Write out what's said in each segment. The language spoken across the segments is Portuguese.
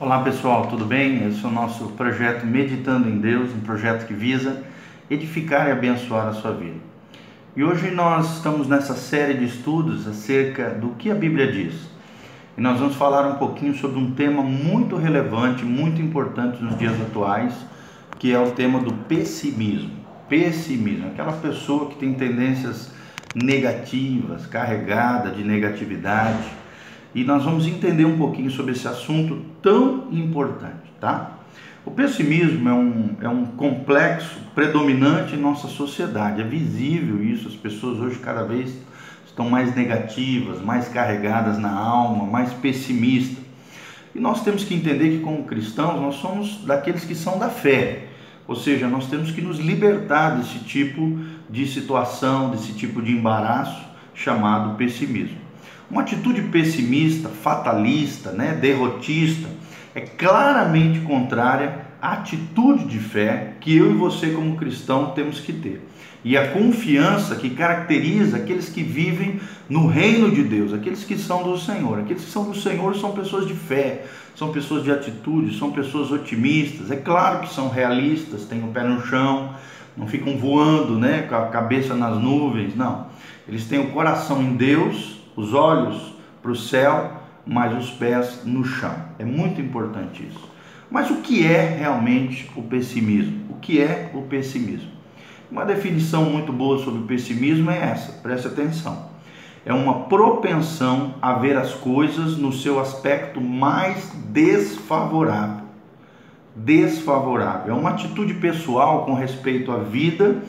Olá pessoal, tudo bem? Esse é o nosso projeto Meditando em Deus, um projeto que visa edificar e abençoar a sua vida. E hoje nós estamos nessa série de estudos acerca do que a Bíblia diz. E nós vamos falar um pouquinho sobre um tema muito relevante, muito importante nos dias atuais, que é o tema do pessimismo. Pessimismo, aquela pessoa que tem tendências negativas, carregada de negatividade. E nós vamos entender um pouquinho sobre esse assunto tão importante, tá? O pessimismo é um, é um complexo predominante em nossa sociedade. É visível isso, as pessoas hoje cada vez estão mais negativas, mais carregadas na alma, mais pessimistas. E nós temos que entender que, como cristãos, nós somos daqueles que são da fé. Ou seja, nós temos que nos libertar desse tipo de situação, desse tipo de embaraço chamado pessimismo. Uma atitude pessimista, fatalista, né, derrotista, é claramente contrária à atitude de fé que eu e você, como cristão, temos que ter. E a confiança que caracteriza aqueles que vivem no reino de Deus, aqueles que são do Senhor. Aqueles que são do Senhor são pessoas de fé, são pessoas de atitude, são pessoas otimistas. É claro que são realistas, têm o pé no chão, não ficam voando, né, com a cabeça nas nuvens, não. Eles têm o coração em Deus, os olhos para o céu, mas os pés no chão. É muito importante isso. Mas o que é realmente o pessimismo? O que é o pessimismo? Uma definição muito boa sobre o pessimismo é essa, preste atenção. É uma propensão a ver as coisas no seu aspecto mais desfavorável desfavorável. É uma atitude pessoal com respeito à vida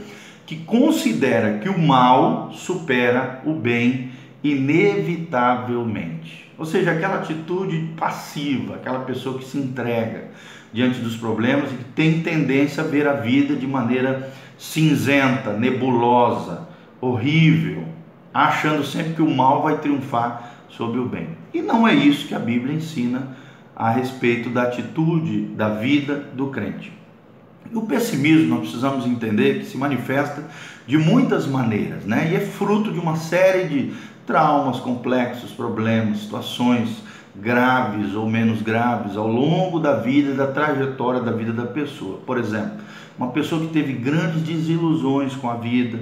que considera que o mal supera o bem inevitavelmente. Ou seja, aquela atitude passiva, aquela pessoa que se entrega diante dos problemas e que tem tendência a ver a vida de maneira cinzenta, nebulosa, horrível, achando sempre que o mal vai triunfar sobre o bem. E não é isso que a Bíblia ensina a respeito da atitude da vida do crente. O pessimismo nós precisamos entender que se manifesta de muitas maneiras, né? E é fruto de uma série de traumas complexos, problemas, situações graves ou menos graves ao longo da vida, da trajetória da vida da pessoa. Por exemplo, uma pessoa que teve grandes desilusões com a vida,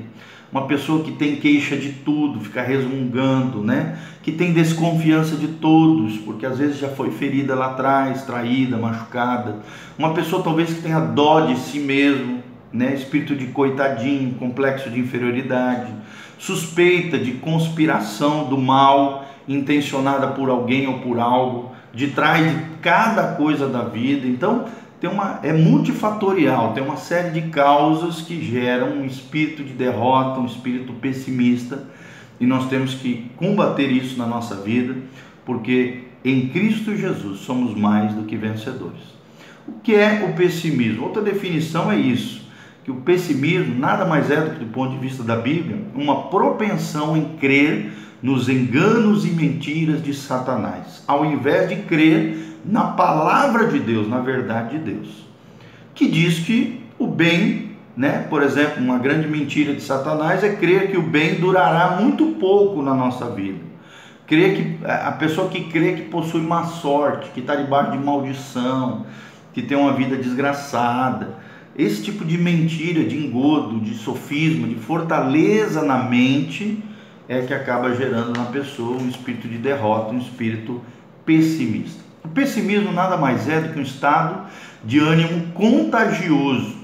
uma pessoa que tem queixa de tudo, fica resmungando, né? Que tem desconfiança de todos, porque às vezes já foi ferida lá atrás, traída, machucada. Uma pessoa talvez que tenha dó de si mesmo, né? Espírito de coitadinho, complexo de inferioridade, suspeita de conspiração do mal intencionada por alguém ou por algo, de trás de cada coisa da vida. Então, tem uma, é multifatorial, tem uma série de causas que geram um espírito de derrota, um espírito pessimista, e nós temos que combater isso na nossa vida, porque em Cristo Jesus somos mais do que vencedores. O que é o pessimismo? Outra definição é isso, que o pessimismo nada mais é do que do ponto de vista da Bíblia, uma propensão em crer nos enganos e mentiras de Satanás, ao invés de crer na palavra de Deus, na verdade de Deus, que diz que o bem, né, por exemplo, uma grande mentira de Satanás é crer que o bem durará muito pouco na nossa vida. Crer que a pessoa que crê que possui má sorte, que está debaixo de maldição, que tem uma vida desgraçada, esse tipo de mentira, de engodo, de sofisma, de fortaleza na mente é que acaba gerando na pessoa um espírito de derrota, um espírito pessimista. O pessimismo nada mais é do que um estado de ânimo contagioso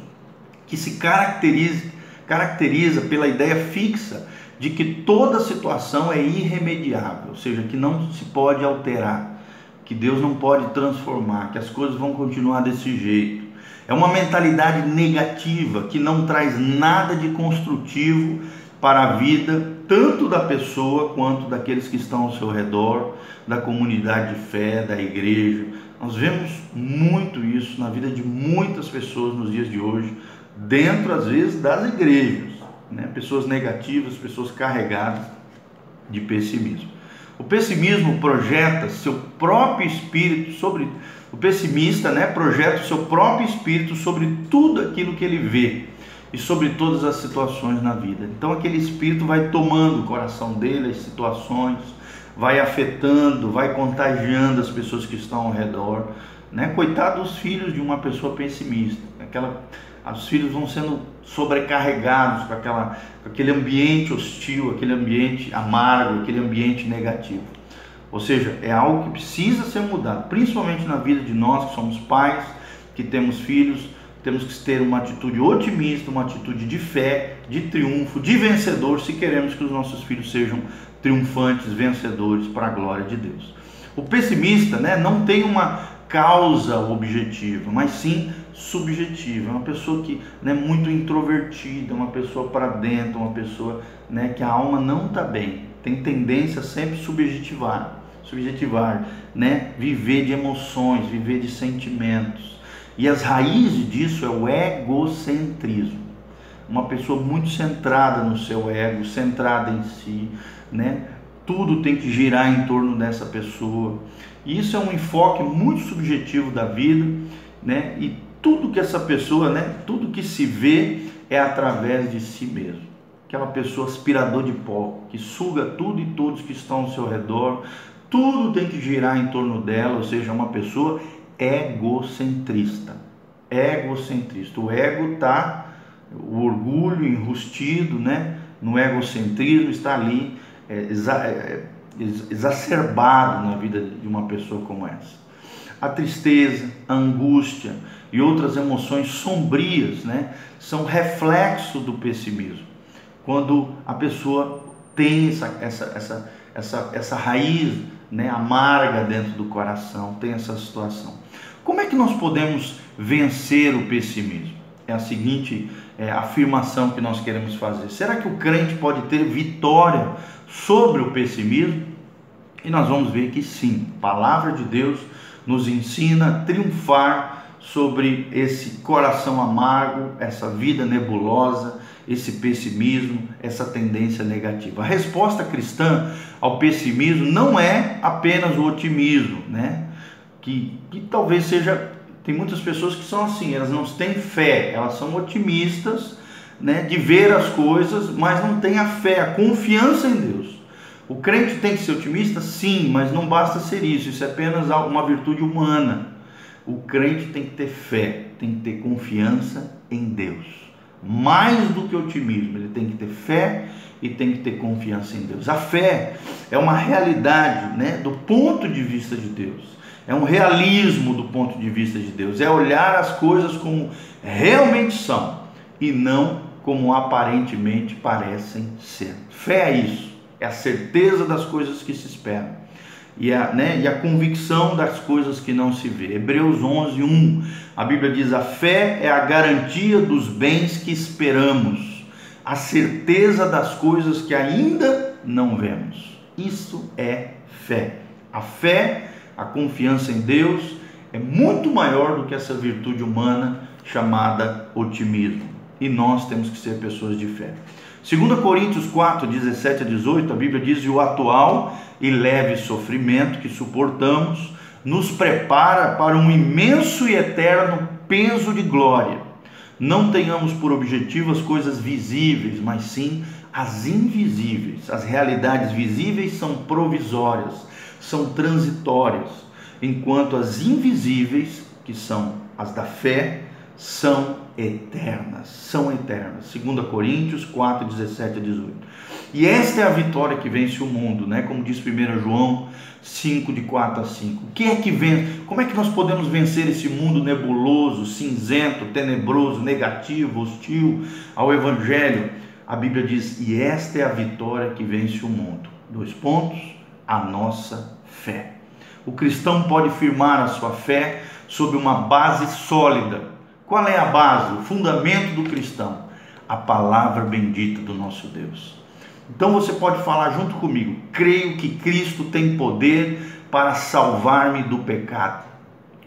que se caracteriza, caracteriza pela ideia fixa de que toda situação é irremediável, ou seja, que não se pode alterar, que Deus não pode transformar, que as coisas vão continuar desse jeito. É uma mentalidade negativa que não traz nada de construtivo para a vida, tanto da pessoa quanto daqueles que estão ao seu redor, da comunidade de fé, da igreja. Nós vemos muito isso na vida de muitas pessoas nos dias de hoje, dentro às vezes das igrejas, né? pessoas negativas, pessoas carregadas de pessimismo. O pessimismo projeta seu próprio espírito sobre o pessimista, né, projeta o seu próprio espírito sobre tudo aquilo que ele vê e sobre todas as situações na vida. Então aquele espírito vai tomando o coração dele, as situações, vai afetando, vai contagiando as pessoas que estão ao redor. Né? Coitado dos filhos de uma pessoa pessimista. Aquela, os filhos vão sendo sobrecarregados com, aquela, com aquele ambiente hostil, aquele ambiente amargo, aquele ambiente negativo. Ou seja, é algo que precisa ser mudado, principalmente na vida de nós que somos pais, que temos filhos, temos que ter uma atitude otimista, uma atitude de fé, de triunfo, de vencedor, se queremos que os nossos filhos sejam triunfantes, vencedores para a glória de Deus. O pessimista né, não tem uma causa objetiva, mas sim subjetiva. É uma pessoa que é né, muito introvertida, uma pessoa para dentro, uma pessoa né, que a alma não está bem, tem tendência a sempre subjetivar, subjetivar, né, viver de emoções, viver de sentimentos. E as raízes disso é o egocentrismo. Uma pessoa muito centrada no seu ego, centrada em si, né? Tudo tem que girar em torno dessa pessoa. E isso é um enfoque muito subjetivo da vida, né? E tudo que essa pessoa, né? Tudo que se vê é através de si mesmo. Aquela pessoa aspirador de pó, que suga tudo e todos que estão ao seu redor, tudo tem que girar em torno dela, ou seja, uma pessoa egocentrista. Egocentrista. O ego tá o orgulho enrustido, né? No egocentrismo está ali é, exa, é, exacerbado na vida de uma pessoa como essa. A tristeza, a angústia e outras emoções sombrias, né? São reflexo do pessimismo. Quando a pessoa tem essa, essa, essa, essa, essa raiz né, amarga dentro do coração, tem essa situação. Como é que nós podemos vencer o pessimismo? É a seguinte é, afirmação que nós queremos fazer. Será que o crente pode ter vitória sobre o pessimismo? E nós vamos ver que sim, a palavra de Deus nos ensina a triunfar sobre esse coração amargo, essa vida nebulosa, esse pessimismo, essa tendência negativa. A resposta cristã ao pessimismo não é apenas o otimismo, né? Que, que talvez seja. Tem muitas pessoas que são assim, elas não têm fé, elas são otimistas, né, de ver as coisas, mas não têm a fé, a confiança em Deus. O crente tem que ser otimista? Sim, mas não basta ser isso, isso é apenas uma virtude humana. O crente tem que ter fé, tem que ter confiança em Deus. Mais do que otimismo, ele tem que ter fé e tem que ter confiança em Deus. A fé é uma realidade, né, do ponto de vista de Deus. É um realismo do ponto de vista de Deus. É olhar as coisas como realmente são e não como aparentemente parecem ser. Fé é isso, é a certeza das coisas que se esperam e a, né, e a convicção das coisas que não se vê. Hebreus 11, 1, a Bíblia diz: a fé é a garantia dos bens que esperamos, a certeza das coisas que ainda não vemos. Isso é fé. A fé, a confiança em Deus, é muito maior do que essa virtude humana chamada otimismo. E nós temos que ser pessoas de fé. 2 Coríntios 4, 17 a 18, a Bíblia diz: o atual e leve sofrimento que suportamos nos prepara para um imenso e eterno peso de glória. Não tenhamos por objetivo as coisas visíveis, mas sim as invisíveis. As realidades visíveis são provisórias, são transitórias, enquanto as invisíveis, que são as da fé, são eternas, são eternas. 2 Coríntios 4, 17 a 18. E esta é a vitória que vence o mundo, né? Como diz 1 João 5, de 4 a 5. O que é que vence? Como é que nós podemos vencer esse mundo nebuloso, cinzento, tenebroso, negativo, hostil ao Evangelho? A Bíblia diz: e esta é a vitória que vence o mundo. Dois pontos: a nossa fé. O cristão pode firmar a sua fé sobre uma base sólida qual é a base, o fundamento do cristão? A palavra bendita do nosso Deus. Então você pode falar junto comigo: creio que Cristo tem poder para salvar-me do pecado.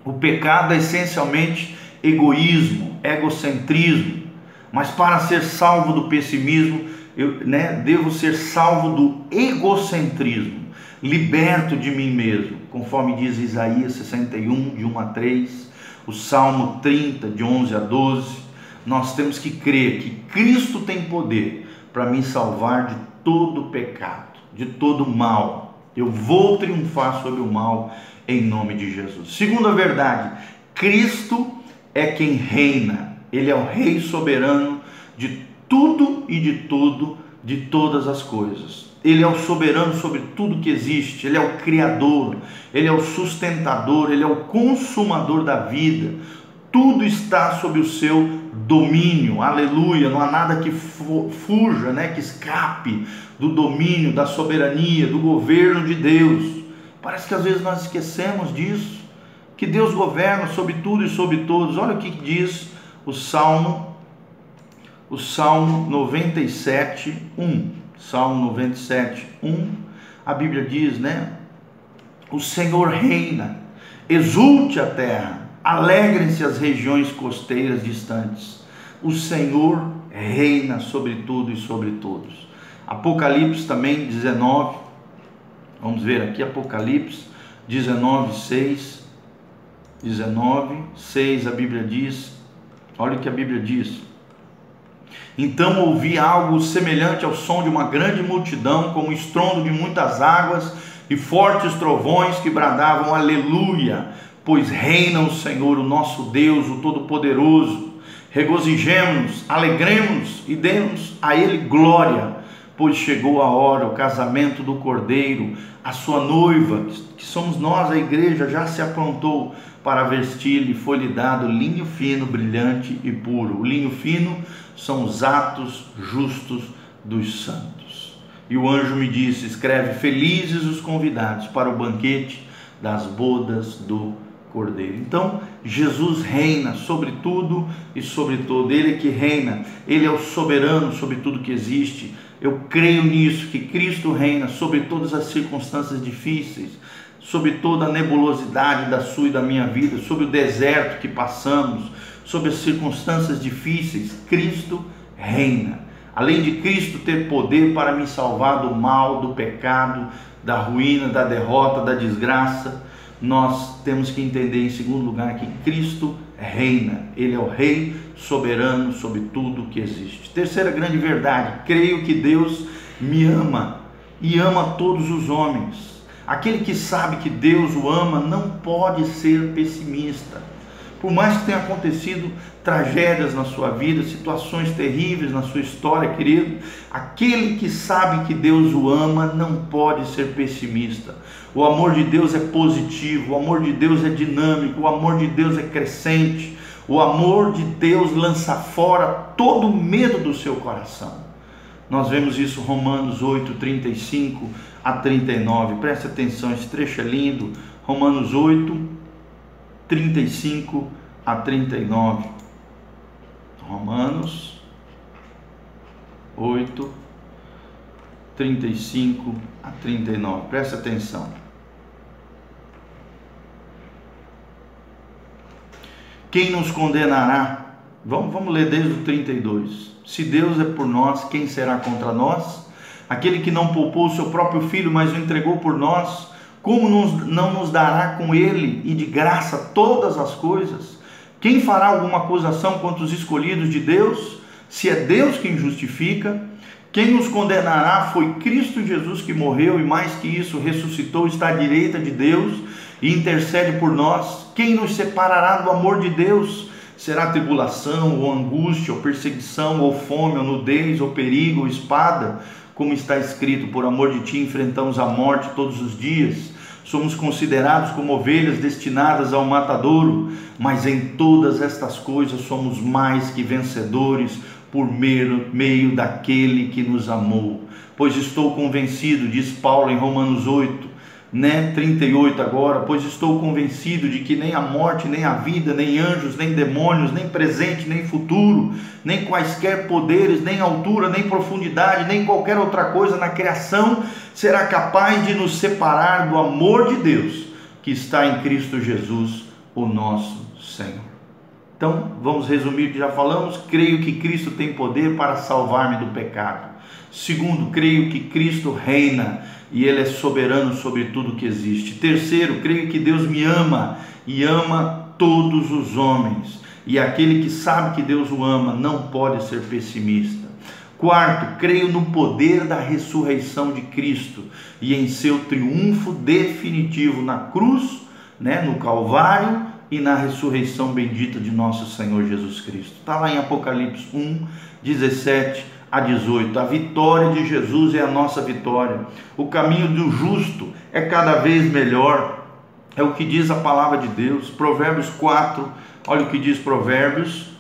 O pecado é essencialmente egoísmo, egocentrismo, mas para ser salvo do pessimismo, eu né, devo ser salvo do egocentrismo, liberto de mim mesmo, conforme diz Isaías 61, de 1 a 3 o Salmo 30, de 11 a 12, nós temos que crer que Cristo tem poder para me salvar de todo pecado, de todo mal. Eu vou triunfar sobre o mal em nome de Jesus. Segunda verdade, Cristo é quem reina. Ele é o rei soberano de tudo e de tudo, de todas as coisas. Ele é o soberano sobre tudo que existe, ele é o criador, ele é o sustentador, ele é o consumador da vida. Tudo está sob o seu domínio. Aleluia! Não há nada que fuja, né, que escape do domínio, da soberania, do governo de Deus. Parece que às vezes nós esquecemos disso, que Deus governa sobre tudo e sobre todos. Olha o que diz o Salmo, o Salmo 97, 1. Salmo 97, 1. A Bíblia diz, né? O Senhor reina, exulte a terra, alegrem-se as regiões costeiras distantes. O Senhor reina sobre tudo e sobre todos. Apocalipse também 19, Vamos ver aqui Apocalipse 19, 6. 19, 6, a Bíblia diz: olha o que a Bíblia diz. Então ouvi algo semelhante ao som de uma grande multidão, como o estrondo de muitas águas e fortes trovões que bradavam aleluia, pois reina o Senhor, o nosso Deus, o Todo-Poderoso. Regozijemos-nos, alegremos e demos a Ele glória pois chegou a hora, o casamento do cordeiro, a sua noiva, que somos nós, a igreja, já se aprontou para vestir-lhe, foi-lhe dado linho fino, brilhante e puro. O linho fino são os atos justos dos santos. E o anjo me disse: escreve, felizes os convidados para o banquete das bodas do Cordeiro. Então, Jesus reina sobre tudo e sobre todo. Ele é que reina, ele é o soberano sobre tudo que existe. Eu creio nisso, que Cristo reina sobre todas as circunstâncias difíceis, sobre toda a nebulosidade da sua e da minha vida, sobre o deserto que passamos, sobre as circunstâncias difíceis. Cristo reina. Além de Cristo ter poder para me salvar do mal, do pecado, da ruína, da derrota, da desgraça, nós temos que entender, em segundo lugar, que Cristo reina. Ele é o Rei soberano sobre tudo que existe. Terceira grande verdade: creio que Deus me ama e ama todos os homens. Aquele que sabe que Deus o ama não pode ser pessimista. Por mais que tenha acontecido tragédias na sua vida, situações terríveis na sua história, querido, aquele que sabe que Deus o ama não pode ser pessimista. O amor de Deus é positivo, o amor de Deus é dinâmico, o amor de Deus é crescente. O amor de Deus lança fora todo medo do seu coração. Nós vemos isso Romanos 8, 35 a 39. Preste atenção, esse trecho é lindo. Romanos 8, 35 a 39. Romanos 8, 35 a 39. Preste atenção. Quem nos condenará? Vamos, vamos ler desde o 32. Se Deus é por nós, quem será contra nós? Aquele que não poupou o seu próprio filho, mas o entregou por nós, como não nos dará com ele e de graça todas as coisas? Quem fará alguma acusação contra os escolhidos de Deus? Se é Deus quem justifica, quem nos condenará foi Cristo Jesus que morreu e mais que isso ressuscitou, está à direita de Deus e intercede por nós. Quem nos separará do amor de Deus? Será tribulação, ou angústia, ou perseguição, ou fome, ou nudez, ou perigo, ou espada? Como está escrito, por amor de ti enfrentamos a morte todos os dias. Somos considerados como ovelhas destinadas ao matadouro, mas em todas estas coisas somos mais que vencedores por meio, meio daquele que nos amou. Pois estou convencido, diz Paulo em Romanos 8, né, 38 agora, pois estou convencido de que nem a morte, nem a vida, nem anjos, nem demônios, nem presente, nem futuro, nem quaisquer poderes, nem altura, nem profundidade, nem qualquer outra coisa na criação será capaz de nos separar do amor de Deus que está em Cristo Jesus, o nosso Senhor. Então, vamos resumir o que já falamos. Creio que Cristo tem poder para salvar-me do pecado. Segundo, creio que Cristo reina e Ele é soberano sobre tudo que existe. Terceiro, creio que Deus me ama e ama todos os homens. E aquele que sabe que Deus o ama não pode ser pessimista. Quarto, creio no poder da ressurreição de Cristo e em seu triunfo definitivo na cruz, né, no Calvário e na ressurreição bendita de nosso Senhor Jesus Cristo. Está lá em Apocalipse 1, 17 a 18. A vitória de Jesus é a nossa vitória. O caminho do justo é cada vez melhor. É o que diz a palavra de Deus. Provérbios 4, olha o que diz Provérbios.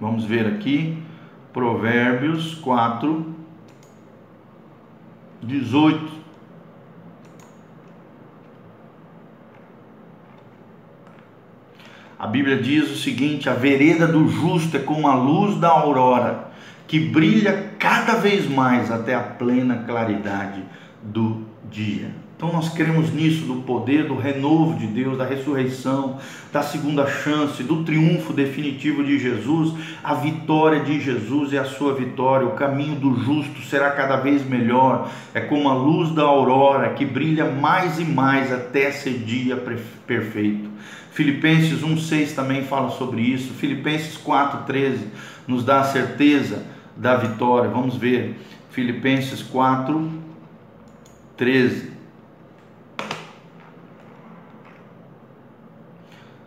Vamos ver aqui. Provérbios 4, 18. A Bíblia diz o seguinte: a vereda do justo é como a luz da aurora, que brilha cada vez mais até a plena claridade do dia. Então nós cremos nisso, do poder do renovo de Deus, da ressurreição, da segunda chance, do triunfo definitivo de Jesus. A vitória de Jesus é a sua vitória. O caminho do justo será cada vez melhor. É como a luz da aurora que brilha mais e mais até ser dia perfeito. Filipenses 1:6 também fala sobre isso. Filipenses 4:13 nos dá a certeza da vitória. Vamos ver. Filipenses 4:13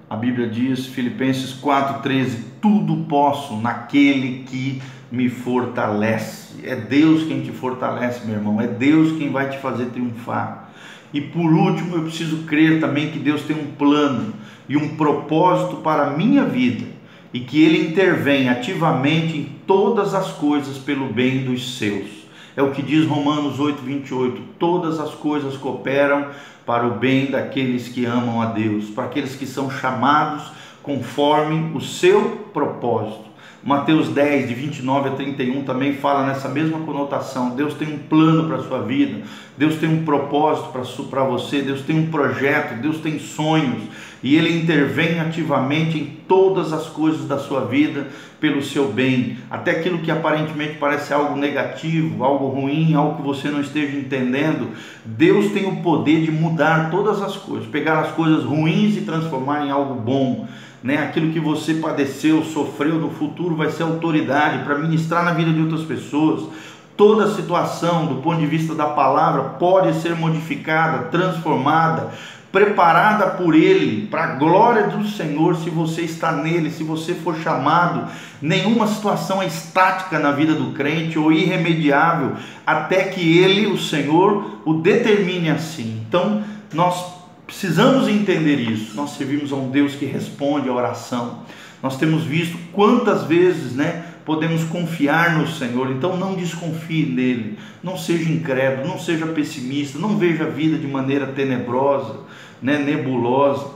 A Bíblia diz, Filipenses 4,13: Tudo posso naquele que me fortalece. É Deus quem te fortalece, meu irmão. É Deus quem vai te fazer triunfar. E por último, eu preciso crer também que Deus tem um plano e um propósito para a minha vida e que Ele intervém ativamente em todas as coisas pelo bem dos seus. É o que diz Romanos 8:28. Todas as coisas cooperam para o bem daqueles que amam a Deus, para aqueles que são chamados conforme o seu propósito. Mateus 10, de 29 a 31 também fala nessa mesma conotação. Deus tem um plano para a sua vida, Deus tem um propósito para você, Deus tem um projeto, Deus tem sonhos e Ele intervém ativamente em todas as coisas da sua vida pelo seu bem, até aquilo que aparentemente parece algo negativo, algo ruim, algo que você não esteja entendendo. Deus tem o poder de mudar todas as coisas, pegar as coisas ruins e transformar em algo bom né? Aquilo que você padeceu, sofreu no futuro vai ser autoridade para ministrar na vida de outras pessoas. Toda situação, do ponto de vista da palavra, pode ser modificada, transformada, preparada por Ele, para a glória do Senhor, se você está nele, se você for chamado. Nenhuma situação é estática na vida do crente ou irremediável, até que Ele, o Senhor, o determine assim. Então, nós Precisamos entender isso. Nós servimos a um Deus que responde à oração. Nós temos visto quantas vezes, né, podemos confiar no Senhor. Então não desconfie nele. Não seja incrédulo, não seja pessimista, não veja a vida de maneira tenebrosa, né, nebulosa.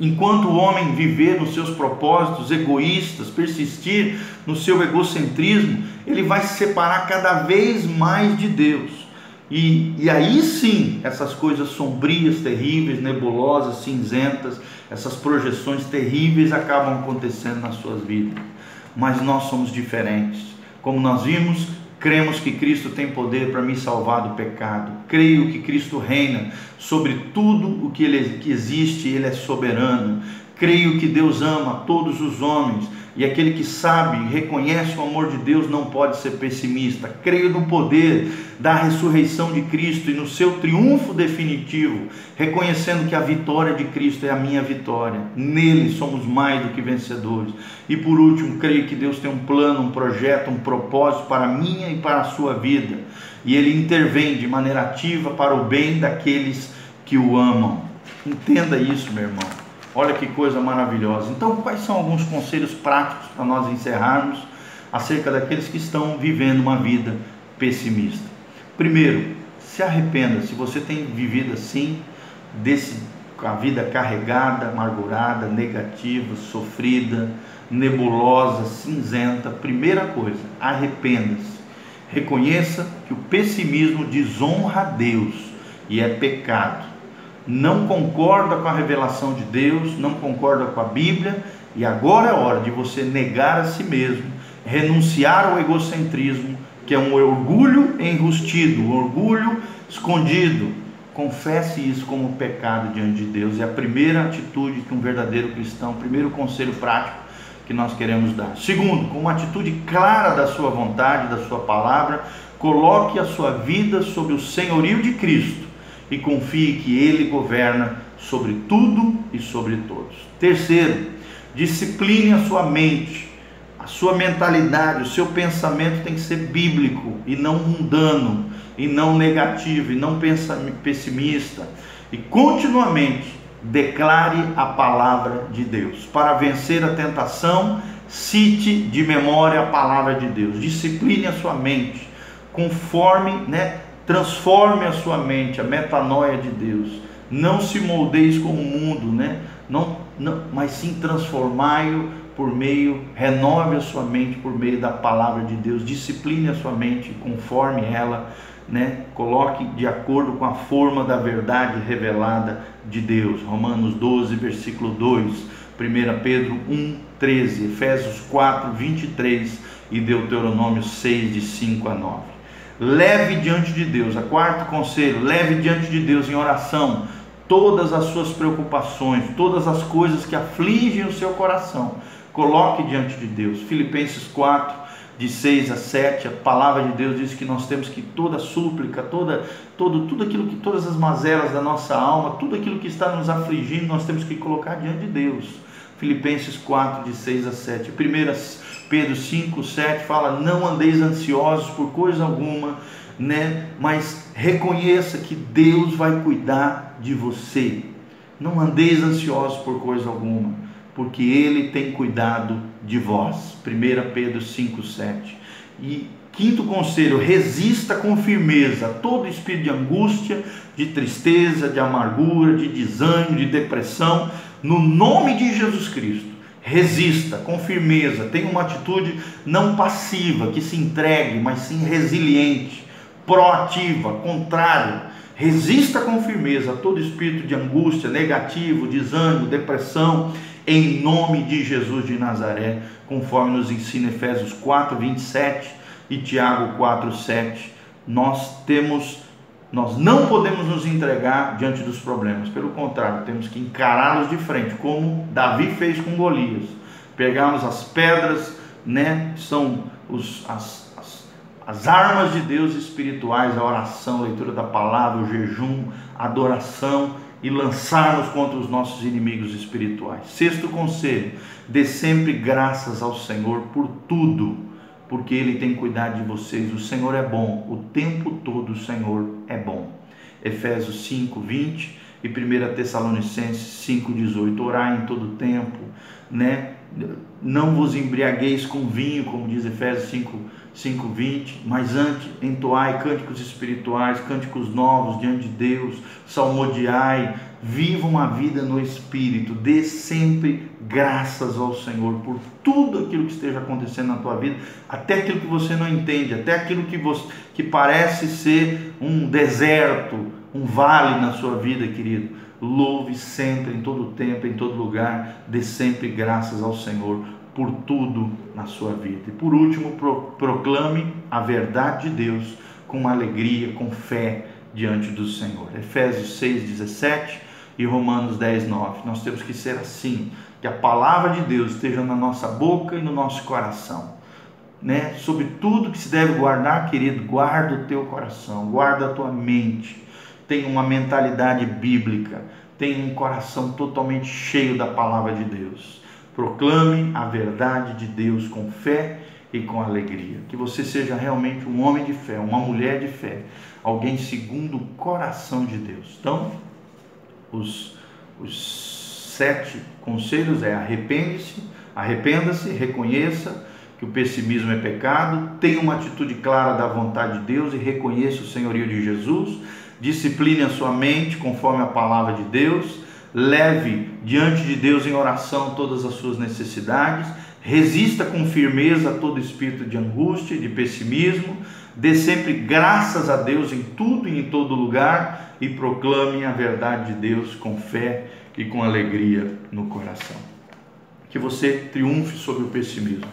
Enquanto o homem viver nos seus propósitos egoístas, persistir no seu egocentrismo, ele vai se separar cada vez mais de Deus. E, e aí sim, essas coisas sombrias, terríveis, nebulosas, cinzentas, essas projeções terríveis acabam acontecendo nas suas vidas. Mas nós somos diferentes. Como nós vimos, cremos que Cristo tem poder para me salvar do pecado. Creio que Cristo reina sobre tudo o que, ele, que existe, Ele é soberano. Creio que Deus ama todos os homens e aquele que sabe reconhece o amor de Deus não pode ser pessimista. Creio no poder da ressurreição de Cristo e no seu triunfo definitivo, reconhecendo que a vitória de Cristo é a minha vitória. Nele somos mais do que vencedores. E por último, creio que Deus tem um plano, um projeto, um propósito para a minha e para a sua vida. E ele intervém de maneira ativa para o bem daqueles que o amam. Entenda isso, meu irmão. Olha que coisa maravilhosa. Então, quais são alguns conselhos práticos para nós encerrarmos acerca daqueles que estão vivendo uma vida pessimista? Primeiro, se arrependa. Se você tem vivido assim, desse, a vida carregada, amargurada, negativa, sofrida, nebulosa, cinzenta, primeira coisa, arrependa-se. Reconheça que o pessimismo desonra a Deus e é pecado não concorda com a revelação de Deus, não concorda com a Bíblia, e agora é hora de você negar a si mesmo, renunciar ao egocentrismo, que é um orgulho enrustido, um orgulho escondido. Confesse isso como pecado diante de Deus. É a primeira atitude que um verdadeiro cristão, primeiro conselho prático que nós queremos dar. Segundo, com uma atitude clara da sua vontade, da sua palavra, coloque a sua vida sob o senhorio de Cristo e confie que Ele governa sobre tudo e sobre todos. Terceiro, discipline a sua mente, a sua mentalidade, o seu pensamento tem que ser bíblico e não mundano, e não negativo, e não pessimista. E continuamente declare a palavra de Deus. Para vencer a tentação, cite de memória a palavra de Deus. Discipline a sua mente, conforme, né, transforme a sua mente, a metanoia de Deus. Não se moldeis com o mundo, né? Não, não, mas sim transformai-o por meio, renove a sua mente por meio da palavra de Deus, discipline a sua mente conforme ela, né? Coloque de acordo com a forma da verdade revelada de Deus. Romanos 12, versículo 2, 1 Pedro 1, 13, Efésios 4, 23 e Deuteronômio 6, de 5 a 9. Leve diante de Deus, a quarto conselho, leve diante de Deus em oração todas as suas preocupações, todas as coisas que afligem o seu coração. Coloque diante de Deus. Filipenses 4, de 6 a 7, a palavra de Deus diz que nós temos que toda súplica, toda, todo, tudo aquilo que, todas as mazelas da nossa alma, tudo aquilo que está nos afligindo, nós temos que colocar diante de Deus. Filipenses 4, de 6 a 7. 1 Pedro 5, 7 fala: Não andeis ansiosos por coisa alguma, né? mas reconheça que Deus vai cuidar de você. Não andeis ansiosos por coisa alguma, porque Ele tem cuidado de vós. 1 Pedro 5, 7. E quinto conselho, resista com firmeza a todo espírito de angústia, de tristeza, de amargura, de desânimo, de depressão, no nome de Jesus Cristo. Resista com firmeza, tenha uma atitude não passiva, que se entregue, mas sim resiliente, proativa, contrário. Resista com firmeza a todo espírito de angústia, negativo, desânimo, depressão, em nome de Jesus de Nazaré, conforme nos ensina Efésios 4, 27 e Tiago 4, 7. Nós temos nós não podemos nos entregar diante dos problemas, pelo contrário, temos que encará-los de frente, como Davi fez com Golias. Pegarmos as pedras, né? São os, as, as, as armas de Deus espirituais, a oração, a leitura da palavra, o jejum, a adoração e lançarmos contra os nossos inimigos espirituais. Sexto conselho: dê sempre graças ao Senhor por tudo porque Ele tem cuidado de vocês. O Senhor é bom, o tempo todo o Senhor é bom. Efésios 5, 20 e 1 Tessalonicenses 5, 18. Orar em todo tempo, né? Não vos embriagueis com vinho, como diz Efésios 5, 5, 20, mas antes entoai cânticos espirituais, cânticos novos diante de Deus, salmodiai, viva uma vida no Espírito, dê sempre graças ao Senhor por tudo aquilo que esteja acontecendo na tua vida, até aquilo que você não entende, até aquilo que, você, que parece ser um deserto, um vale na sua vida, querido. Louve sempre, em todo tempo, em todo lugar, dê sempre graças ao Senhor por tudo na sua vida. E por último, pro, proclame a verdade de Deus com alegria, com fé diante do Senhor. Efésios 6, 17 e Romanos 10, 9. Nós temos que ser assim, que a palavra de Deus esteja na nossa boca e no nosso coração. Né? Sobre tudo que se deve guardar, querido, guarda o teu coração, guarda a tua mente. Tenha uma mentalidade bíblica, tenha um coração totalmente cheio da palavra de Deus. Proclame a verdade de Deus com fé e com alegria. Que você seja realmente um homem de fé, uma mulher de fé, alguém segundo o coração de Deus. Então, os, os sete conselhos é arrepende-se, arrependa-se, reconheça que o pessimismo é pecado, tenha uma atitude clara da vontade de Deus e reconheça o senhorio de Jesus, discipline a sua mente conforme a palavra de Deus, leve diante de Deus em oração todas as suas necessidades, resista com firmeza a todo espírito de angústia de pessimismo, dê sempre graças a Deus em tudo e em todo lugar e proclame a verdade de Deus com fé e com alegria no coração. Que você triunfe sobre o pessimismo,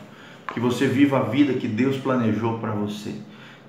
que você viva a vida que Deus planejou para você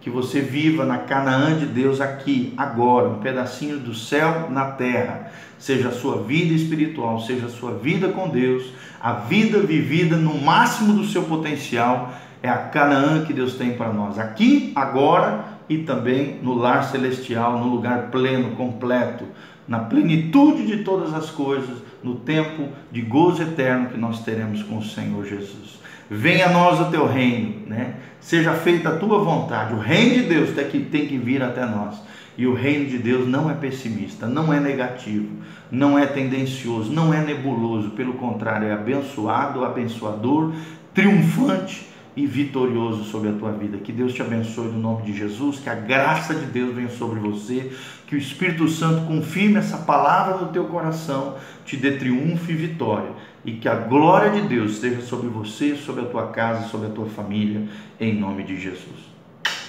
que você viva na Canaã de Deus aqui, agora, um pedacinho do céu na terra. Seja a sua vida espiritual, seja a sua vida com Deus, a vida vivida no máximo do seu potencial, é a Canaã que Deus tem para nós, aqui, agora e também no lar celestial, no lugar pleno, completo, na plenitude de todas as coisas, no tempo de gozo eterno que nós teremos com o Senhor Jesus. Venha a nós o teu reino, né? Seja feita a tua vontade. O reino de Deus tem que, tem que vir até nós. E o reino de Deus não é pessimista, não é negativo, não é tendencioso, não é nebuloso. Pelo contrário, é abençoado, abençoador, triunfante e vitorioso sobre a tua vida. Que Deus te abençoe no nome de Jesus, que a graça de Deus venha sobre você, que o Espírito Santo confirme essa palavra no teu coração, te dê triunfo e vitória, e que a glória de Deus esteja sobre você, sobre a tua casa, sobre a tua família, em nome de Jesus.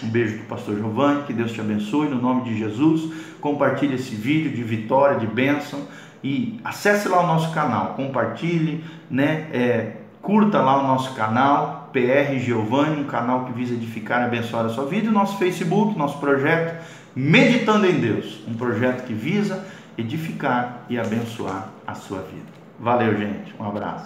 Um beijo do pastor Giovanni, que Deus te abençoe no nome de Jesus. Compartilhe esse vídeo de vitória, de bênção e acesse lá o nosso canal, compartilhe, né? É, curta lá o nosso canal, PR Giovanni, um canal que visa edificar e abençoar a sua vida, e nosso Facebook, nosso projeto Meditando em Deus, um projeto que visa edificar e abençoar a sua vida. Valeu, gente. Um abraço.